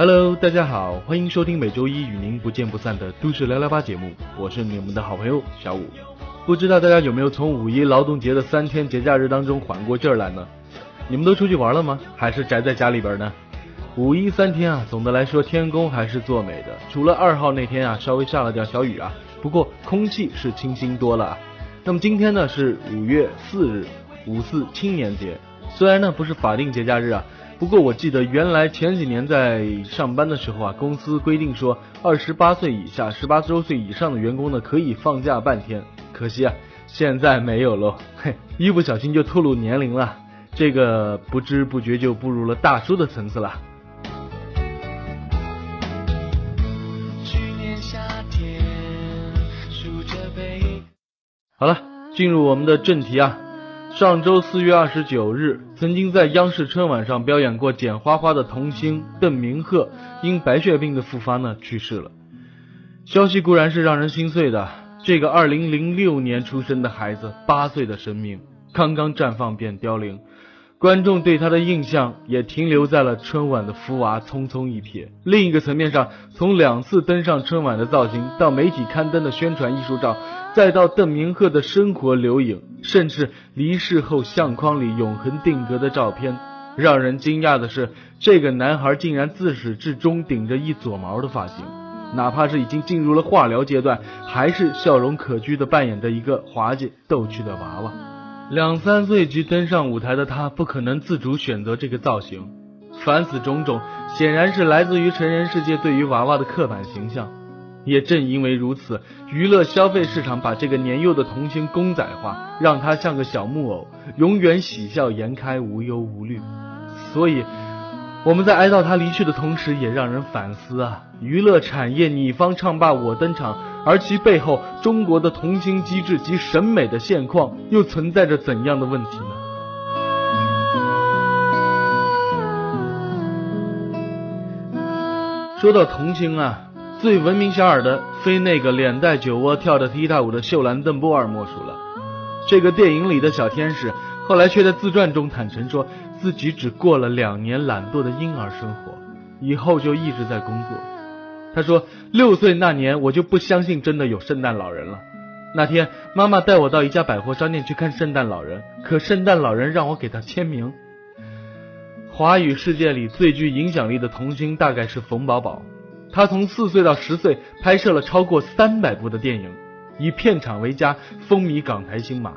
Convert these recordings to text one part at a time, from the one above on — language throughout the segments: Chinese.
Hello，大家好，欢迎收听每周一与您不见不散的都市聊聊吧节目，我是你们的好朋友小五。不知道大家有没有从五一劳动节的三天节假日当中缓过劲儿来呢？你们都出去玩了吗？还是宅在家里边呢？五一三天啊，总的来说天公还是作美的，除了二号那天啊稍微下了点小雨啊，不过空气是清新多了。啊那么今天呢是五月四日，五四青年节，虽然呢不是法定节假日啊。不过我记得原来前几年在上班的时候啊，公司规定说二十八岁以下、十八周岁以上的员工呢可以放假半天。可惜啊，现在没有喽，嘿，一不小心就透露年龄了，这个不知不觉就步入了大叔的层次了。好了，进入我们的正题啊。上周四月二十九日，曾经在央视春晚上表演过《剪花花》的童星邓明鹤因白血病的复发呢去世了。消息固然是让人心碎的，这个二零零六年出生的孩子，八岁的生命刚刚绽放便凋零。观众对他的印象也停留在了春晚的福娃匆匆一瞥。另一个层面上，从两次登上春晚的造型，到媒体刊登的宣传艺术照，再到邓明鹤的生活留影，甚至离世后相框里永恒定格的照片，让人惊讶的是，这个男孩竟然自始至终顶着一撮毛的发型，哪怕是已经进入了化疗阶段，还是笑容可掬的扮演着一个滑稽逗趣的娃娃。两三岁即登上舞台的他，不可能自主选择这个造型。凡此种种，显然是来自于成人世界对于娃娃的刻板形象。也正因为如此，娱乐消费市场把这个年幼的童星公仔化，让他像个小木偶，永远喜笑颜开，无忧无虑。所以，我们在哀悼他离去的同时，也让人反思啊，娱乐产业你方唱罢我登场。而其背后，中国的童星机制及审美的现况又存在着怎样的问题呢？说到童星啊，最闻名遐迩的非那个脸带酒窝、跳着踢踏舞的秀兰·邓波尔莫属了。这个电影里的小天使，后来却在自传中坦诚说自己只过了两年懒惰的婴儿生活，以后就一直在工作。他说：“六岁那年，我就不相信真的有圣诞老人了。那天，妈妈带我到一家百货商店去看圣诞老人，可圣诞老人让我给他签名。”华语世界里最具影响力的童星大概是冯宝宝，他从四岁到十岁拍摄了超过三百部的电影，以片场为家，风靡港台星马。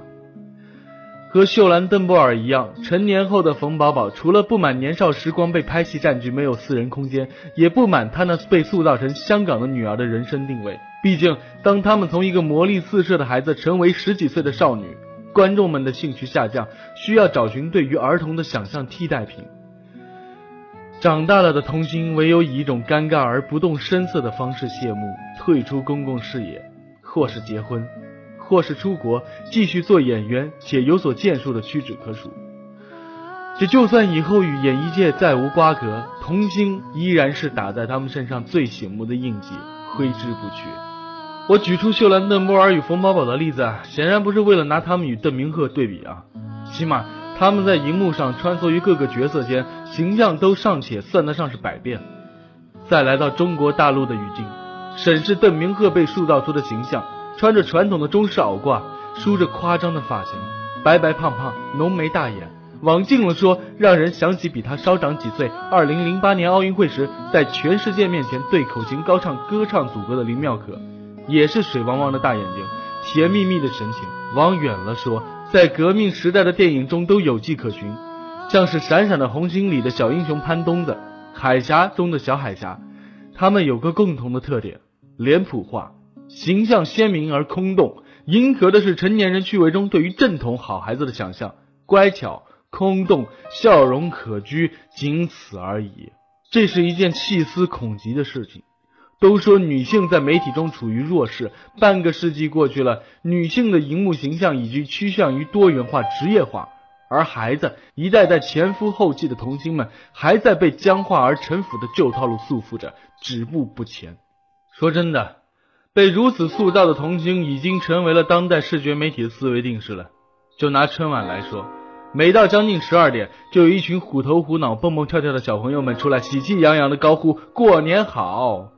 和秀兰·邓波尔一样，成年后的冯宝宝除了不满年少时光被拍戏占据没有私人空间，也不满他那被塑造成香港的女儿的人生定位。毕竟，当他们从一个魔力四射的孩子成为十几岁的少女，观众们的兴趣下降，需要找寻对于儿童的想象替代品。长大了的童星唯有以一种尴尬而不动声色的方式谢幕，退出公共视野，或是结婚。或是出国继续做演员且有所建树的屈指可数。这就算以后与演艺界再无瓜葛，童星依然是打在他们身上最醒目的印记，挥之不去。我举出秀兰·邓波尔与冯宝宝的例子啊，显然不是为了拿他们与邓明鹤对比啊，起码他们在荧幕上穿梭于各个角色间，形象都尚且算得上是百变。再来到中国大陆的语境，审视邓明鹤被塑造出的形象。穿着传统的中式袄褂，梳着夸张的发型，白白胖胖，浓眉大眼，往近了说，让人想起比他稍长几岁，二零零八年奥运会时在全世界面前对口琴高唱歌唱祖国的林妙可，也是水汪汪的大眼睛，甜蜜蜜的神情。往远了说，在革命时代的电影中都有迹可循，像是《闪闪的红星》里的小英雄潘冬子，《海峡》中的小海峡，他们有个共同的特点：脸谱化。形象鲜明而空洞，迎合的是成年人趣味中对于正统好孩子的想象，乖巧、空洞、笑容可掬，仅此而已。这是一件细思恐极的事情。都说女性在媒体中处于弱势，半个世纪过去了，女性的荧幕形象已经趋向于多元化、职业化，而孩子一代代前赴后继的童星们，还在被僵化而陈腐的旧套路束缚着，止步不前。说真的。被如此塑造的童星已经成为了当代视觉媒体的思维定式了。就拿春晚来说，每到将近十二点，就有一群虎头虎脑、蹦蹦跳跳的小朋友们出来，喜气洋洋的高呼“过年好”。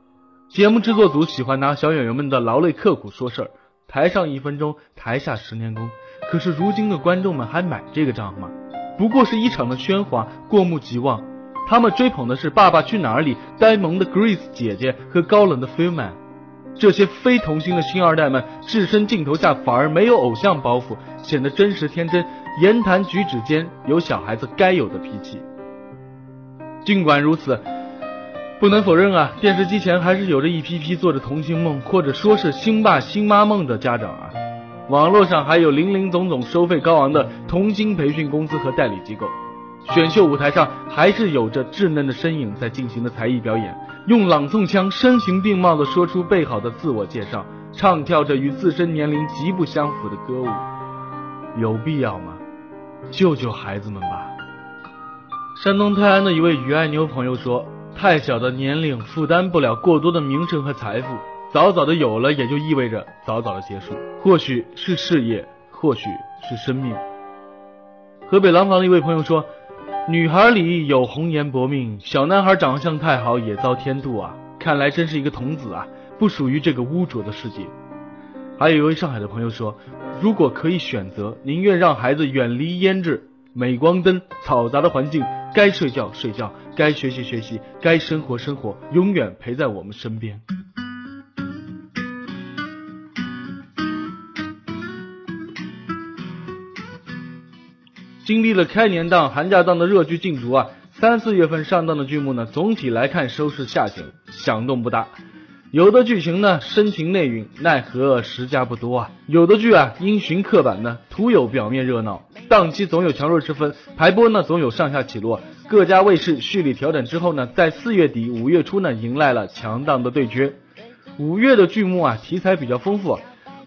节目制作组喜欢拿小演员们的劳累刻苦说事儿，台上一分钟，台下十年功。可是如今的观众们还买这个账吗？不过是一场的喧哗，过目即忘。他们追捧的是《爸爸去哪儿》里呆萌的 Grace 姐姐和高冷的 Phil Man。这些非童星的星二代们置身镜头下，反而没有偶像包袱，显得真实天真，言谈举止间有小孩子该有的脾气。尽管如此，不能否认啊，电视机前还是有着一批批做着童星梦，或者说是星爸星妈梦的家长啊。网络上还有林林总总收费高昂的童星培训公司和代理机构。选秀舞台上还是有着稚嫩的身影在进行的才艺表演，用朗诵腔声情并茂地说出备好的自我介绍，唱跳着与自身年龄极不相符的歌舞，有必要吗？救救孩子们吧！山东泰安的一位于爱牛朋友说：“太小的年龄负担不了过多的名声和财富，早早的有了也就意味着早早的结束，或许是事业，或许是生命。”河北廊坊的一位朋友说。女孩里有红颜薄命，小男孩长相太好也遭天妒啊！看来真是一个童子啊，不属于这个污浊的世界。还有一位上海的朋友说，如果可以选择，宁愿让孩子远离胭脂、镁光灯、嘈杂的环境，该睡觉睡觉，该学习学习，该生活生活，永远陪在我们身边。经历了开年档、寒假档的热剧竞逐啊，三四月份上档的剧目呢，总体来看收视下行，响动不大。有的剧情呢深情内蕴，奈何时家不多啊；有的剧啊因循刻板呢，徒有表面热闹，档期总有强弱之分，排播呢总有上下起落。各家卫视蓄力调整之后呢，在四月底五月初呢，迎来了强档的对决。五月的剧目啊，题材比较丰富。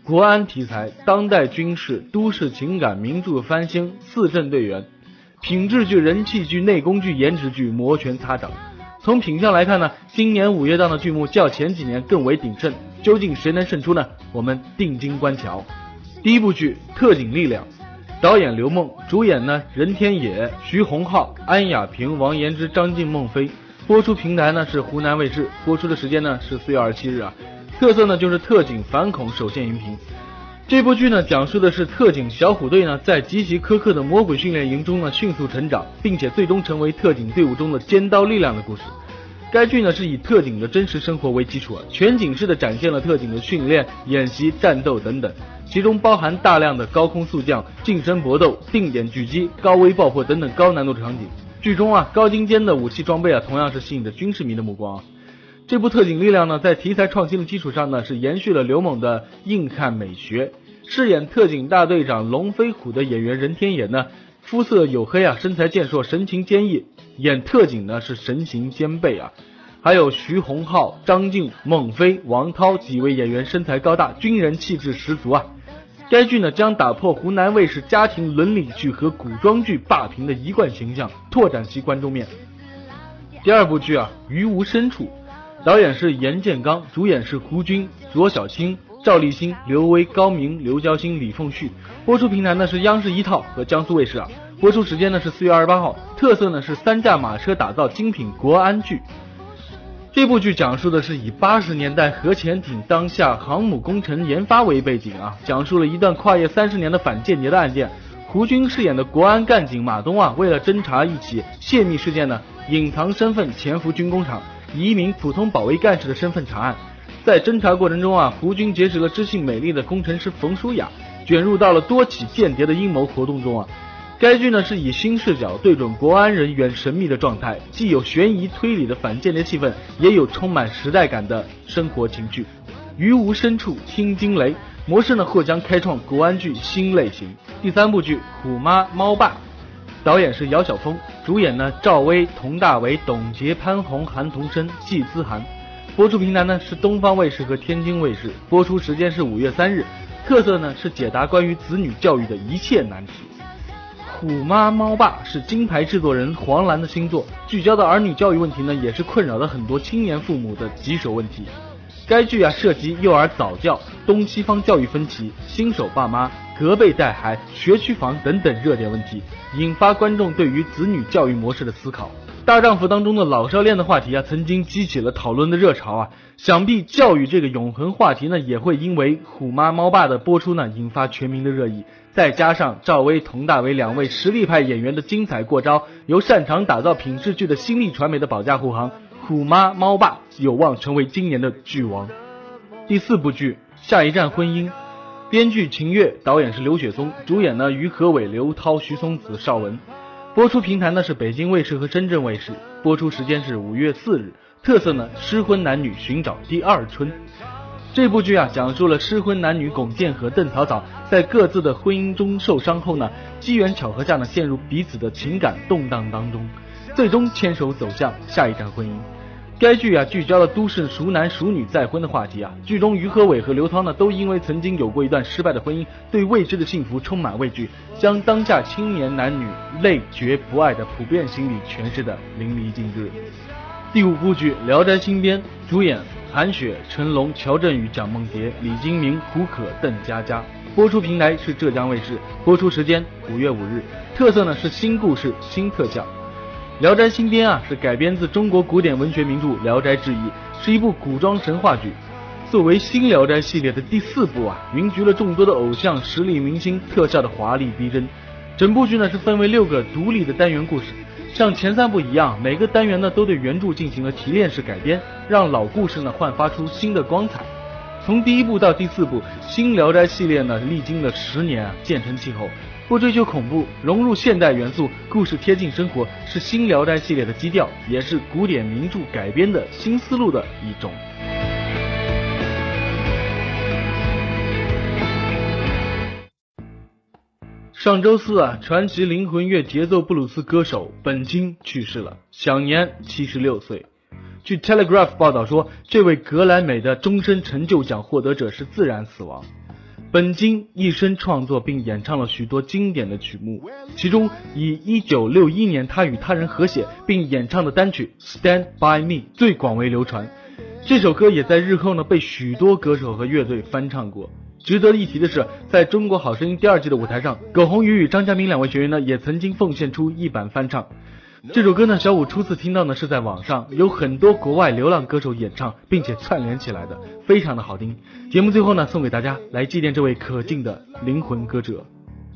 国安题材、当代军事、都市情感、名著翻新、四镇队员，品质剧、人气剧、内功剧、颜值剧摩拳擦掌。从品相来看呢，今年五月档的剧目较前几年更为鼎盛。究竟谁能胜出呢？我们定睛观瞧。第一部剧《特警力量》，导演刘梦，主演呢任天野、徐宏浩、安雅平、王延之、张晋、孟非。播出平台呢是湖南卫视，播出的时间呢是四月二十七日啊。特色呢就是特警反恐首线荧屏。这部剧呢讲述的是特警小虎队呢在极其苛刻的魔鬼训练营中呢迅速成长，并且最终成为特警队伍中的尖刀力量的故事。该剧呢是以特警的真实生活为基础，全景式的展现了特警的训练、演习、战斗等等，其中包含大量的高空速降、近身搏斗、定点狙击、高危爆破等等高难度场景。剧中啊高精尖的武器装备啊同样是吸引着军事迷的目光。这部特警力量呢，在题材创新的基础上呢，是延续了刘猛的硬汉美学。饰演特警大队长龙飞虎的演员任天野呢，肤色黝黑啊，身材健硕，神情坚毅。演特警呢是神形兼备啊。还有徐宏浩、张晋、孟非、王涛几位演员身材高大，军人气质十足啊。该剧呢将打破湖南卫视家庭伦理剧和古装剧霸屏的一贯形象，拓展其观众面。第二部剧啊，于无深处。导演是严建刚，主演是胡军、左小青、赵立新、刘威、高明、刘娇欣、李凤旭。播出平台呢是央视一套和江苏卫视啊。播出时间呢是四月二十八号。特色呢是三驾马车打造精品国安剧。这部剧讲述的是以八十年代核潜艇当下航母工程研发为背景啊，讲述了一段跨越三十年的反间谍的案件。胡军饰演的国安干警马东啊，为了侦查一起泄密事件呢，隐藏身份潜伏军工厂，以一名普通保卫干事的身份查案。在侦查过程中啊，胡军结识了知性美丽的工程师冯舒雅，卷入到了多起间谍的阴谋活动中啊。该剧呢是以新视角对准国安人员神秘的状态，既有悬疑推理的反间谍气氛，也有充满时代感的生活情趣。于无深处听惊雷模式呢或将开创国安剧新类型。第三部剧《虎妈猫爸》，导演是姚晓峰，主演呢赵薇、佟大为、董洁、潘虹、韩童生、季思涵。播出平台呢是东方卫视和天津卫视，播出时间是五月三日。特色呢是解答关于子女教育的一切难题。虎妈猫爸是金牌制作人黄澜的新作，聚焦的儿女教育问题呢，也是困扰了很多青年父母的棘手问题。该剧啊涉及幼儿早教、东西方教育分歧、新手爸妈、隔辈带孩、学区房等等热点问题，引发观众对于子女教育模式的思考。大丈夫当中的老少恋的话题啊，曾经激起了讨论的热潮啊，想必教育这个永恒话题呢，也会因为虎妈猫爸的播出呢，引发全民的热议。再加上赵薇、佟大为两位实力派演员的精彩过招，由擅长打造品质剧的新力传媒的保驾护航，《虎妈猫爸》有望成为今年的剧王。第四部剧《下一站婚姻》，编剧秦月，导演是刘雪松，主演呢于和伟、刘涛、徐松子、邵文。播出平台呢是北京卫视和深圳卫视，播出时间是五月四日。特色呢失婚男女寻找第二春。这部剧啊，讲述了失婚男女龚剑和邓草草在各自的婚姻中受伤后呢，机缘巧合下呢，陷入彼此的情感动荡当中，最终牵手走向下一站婚姻。该剧啊，聚焦了都市熟男熟女再婚的话题啊。剧中于和伟和刘涛呢，都因为曾经有过一段失败的婚姻，对未知的幸福充满畏惧，将当下青年男女累觉不爱的普遍心理诠释的淋漓尽致。第五部剧《聊斋新编》，主演。韩雪、成龙、乔振宇、蒋梦婕、李金铭、胡可、邓家佳，播出平台是浙江卫视，播出时间五月五日。特色呢是新故事、新特效。《聊斋新编》啊是改编自中国古典文学名著《聊斋志异》，是一部古装神话剧。作为新《聊斋》系列的第四部啊，云集了众多的偶像、实力明星，特效的华丽逼真。整部剧呢是分为六个独立的单元故事。像前三部一样，每个单元呢都对原著进行了提炼式改编，让老故事呢焕发出新的光彩。从第一部到第四部，新聊斋系列呢历经了十年啊，渐成气候。不追求恐怖，融入现代元素，故事贴近生活，是新聊斋系列的基调，也是古典名著改编的新思路的一种。上周四啊，传奇灵魂乐节奏布鲁斯歌手本金去世了，享年七十六岁。据 Telegraph 报道说，这位格莱美的终身成就奖获得者是自然死亡。本金一生创作并演唱了许多经典的曲目，其中以一九六一年他与他人合写并演唱的单曲《Stand by Me》最广为流传。这首歌也在日后呢被许多歌手和乐队翻唱过。值得一提的是，在中国好声音第二季的舞台上，葛宏宇与张嘉明两位学员呢，也曾经奉献出一版翻唱。这首歌呢，小五初次听到呢是在网上，有很多国外流浪歌手演唱，并且串联起来的，非常的好听。节目最后呢，送给大家，来祭奠这位可敬的灵魂歌者。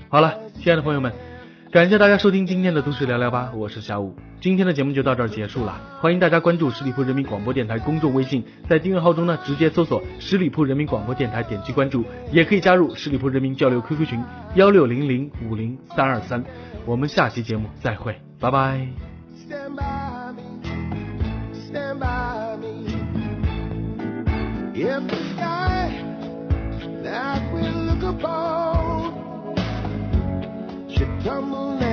好了，亲爱的朋友们。感谢大家收听今天的都市聊聊吧，我是小五，今天的节目就到这儿结束了。欢迎大家关注十里铺人民广播电台公众微信，在订阅号中呢直接搜索十里铺人民广播电台，点击关注，也可以加入十里铺人民交流 QQ 群幺六零零五零三二三。我们下期节目再会，拜拜。should come on